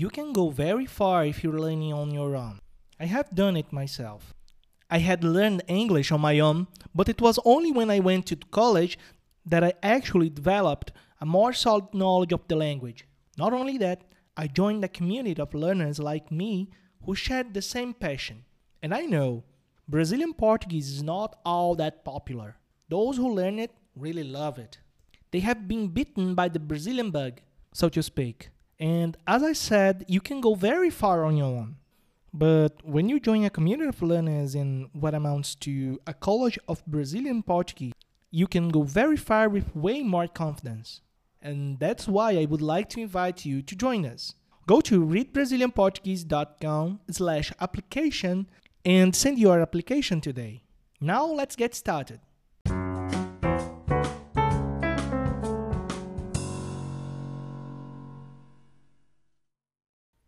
You can go very far if you're learning on your own. I have done it myself. I had learned English on my own, but it was only when I went to college that I actually developed a more solid knowledge of the language. Not only that, I joined a community of learners like me who shared the same passion. And I know Brazilian Portuguese is not all that popular. Those who learn it really love it. They have been bitten by the Brazilian bug, so to speak. And as I said, you can go very far on your own. But when you join a community of learners in what amounts to a college of Brazilian Portuguese, you can go very far with way more confidence. And that's why I would like to invite you to join us. Go to readbrazilianportuguese.com slash application and send your application today. Now let's get started.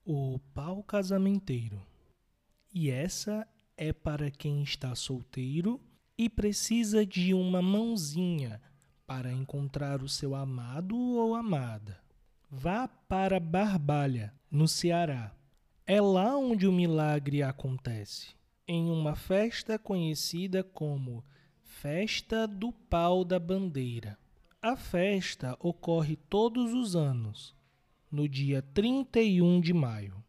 O pau casamenteiro. E essa é para quem está solteiro e precisa de uma mãozinha para encontrar o seu amado ou amada. Vá para Barbalha, no Ceará. É lá onde o milagre acontece, em uma festa conhecida como Festa do Pau da Bandeira. A festa ocorre todos os anos, no dia 31 de maio.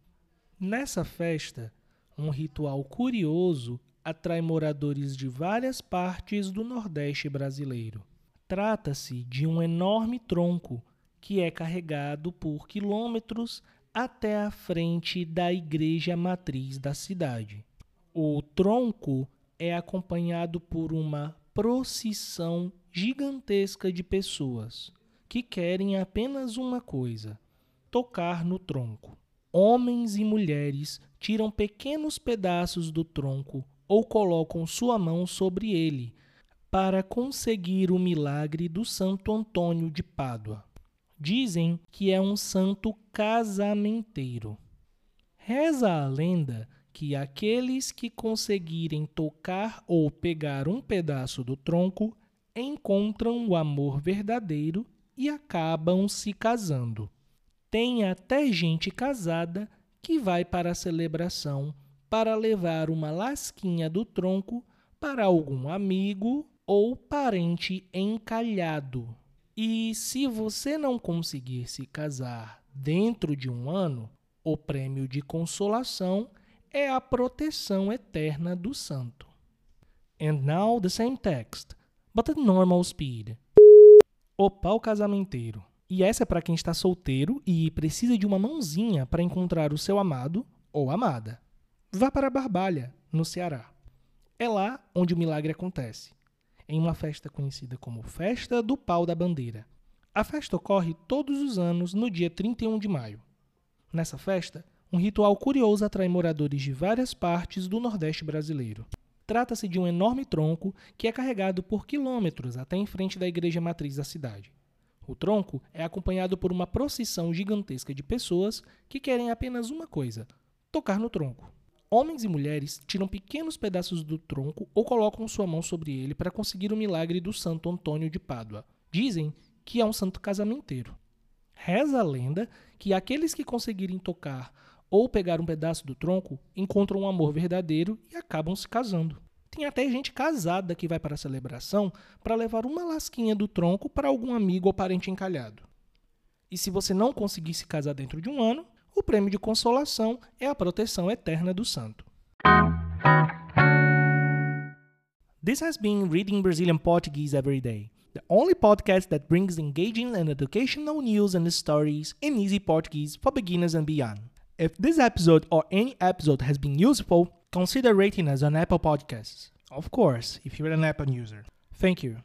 Nessa festa, um ritual curioso atrai moradores de várias partes do Nordeste brasileiro. Trata-se de um enorme tronco que é carregado por quilômetros até a frente da igreja matriz da cidade. O tronco é acompanhado por uma procissão gigantesca de pessoas que querem apenas uma coisa: tocar no tronco. Homens e mulheres tiram pequenos pedaços do tronco ou colocam sua mão sobre ele para conseguir o milagre do Santo Antônio de Pádua. Dizem que é um santo casamenteiro. Reza a lenda que aqueles que conseguirem tocar ou pegar um pedaço do tronco encontram o amor verdadeiro e acabam se casando. Tem até gente casada que vai para a celebração para levar uma lasquinha do tronco para algum amigo ou parente encalhado. E se você não conseguir se casar dentro de um ano, o prêmio de consolação é a proteção eterna do santo. And now the same text, but at normal speed. O pau casamenteiro. E essa é para quem está solteiro e precisa de uma mãozinha para encontrar o seu amado ou amada. Vá para Barbalha, no Ceará. É lá onde o milagre acontece, em uma festa conhecida como Festa do Pau da Bandeira. A festa ocorre todos os anos no dia 31 de maio. Nessa festa, um ritual curioso atrai moradores de várias partes do Nordeste brasileiro. Trata-se de um enorme tronco que é carregado por quilômetros até em frente da igreja matriz da cidade. O tronco é acompanhado por uma procissão gigantesca de pessoas que querem apenas uma coisa: tocar no tronco. Homens e mulheres tiram pequenos pedaços do tronco ou colocam sua mão sobre ele para conseguir o milagre do Santo Antônio de Pádua. Dizem que é um santo casamenteiro. Reza a lenda que aqueles que conseguirem tocar ou pegar um pedaço do tronco encontram um amor verdadeiro e acabam se casando. Tem até gente casada que vai para a celebração para levar uma lasquinha do tronco para algum amigo ou parente encalhado. E se você não conseguir se casar dentro de um ano, o prêmio de consolação é a proteção eterna do santo. This has been Reading Brazilian Portuguese Every Day, the only podcast that brings engaging and educational news and stories in easy Portuguese for beginners and beyond. If this episode or any episode has been useful, consider rating us on Apple Podcasts. Of course, if you're an Apple user. Thank you.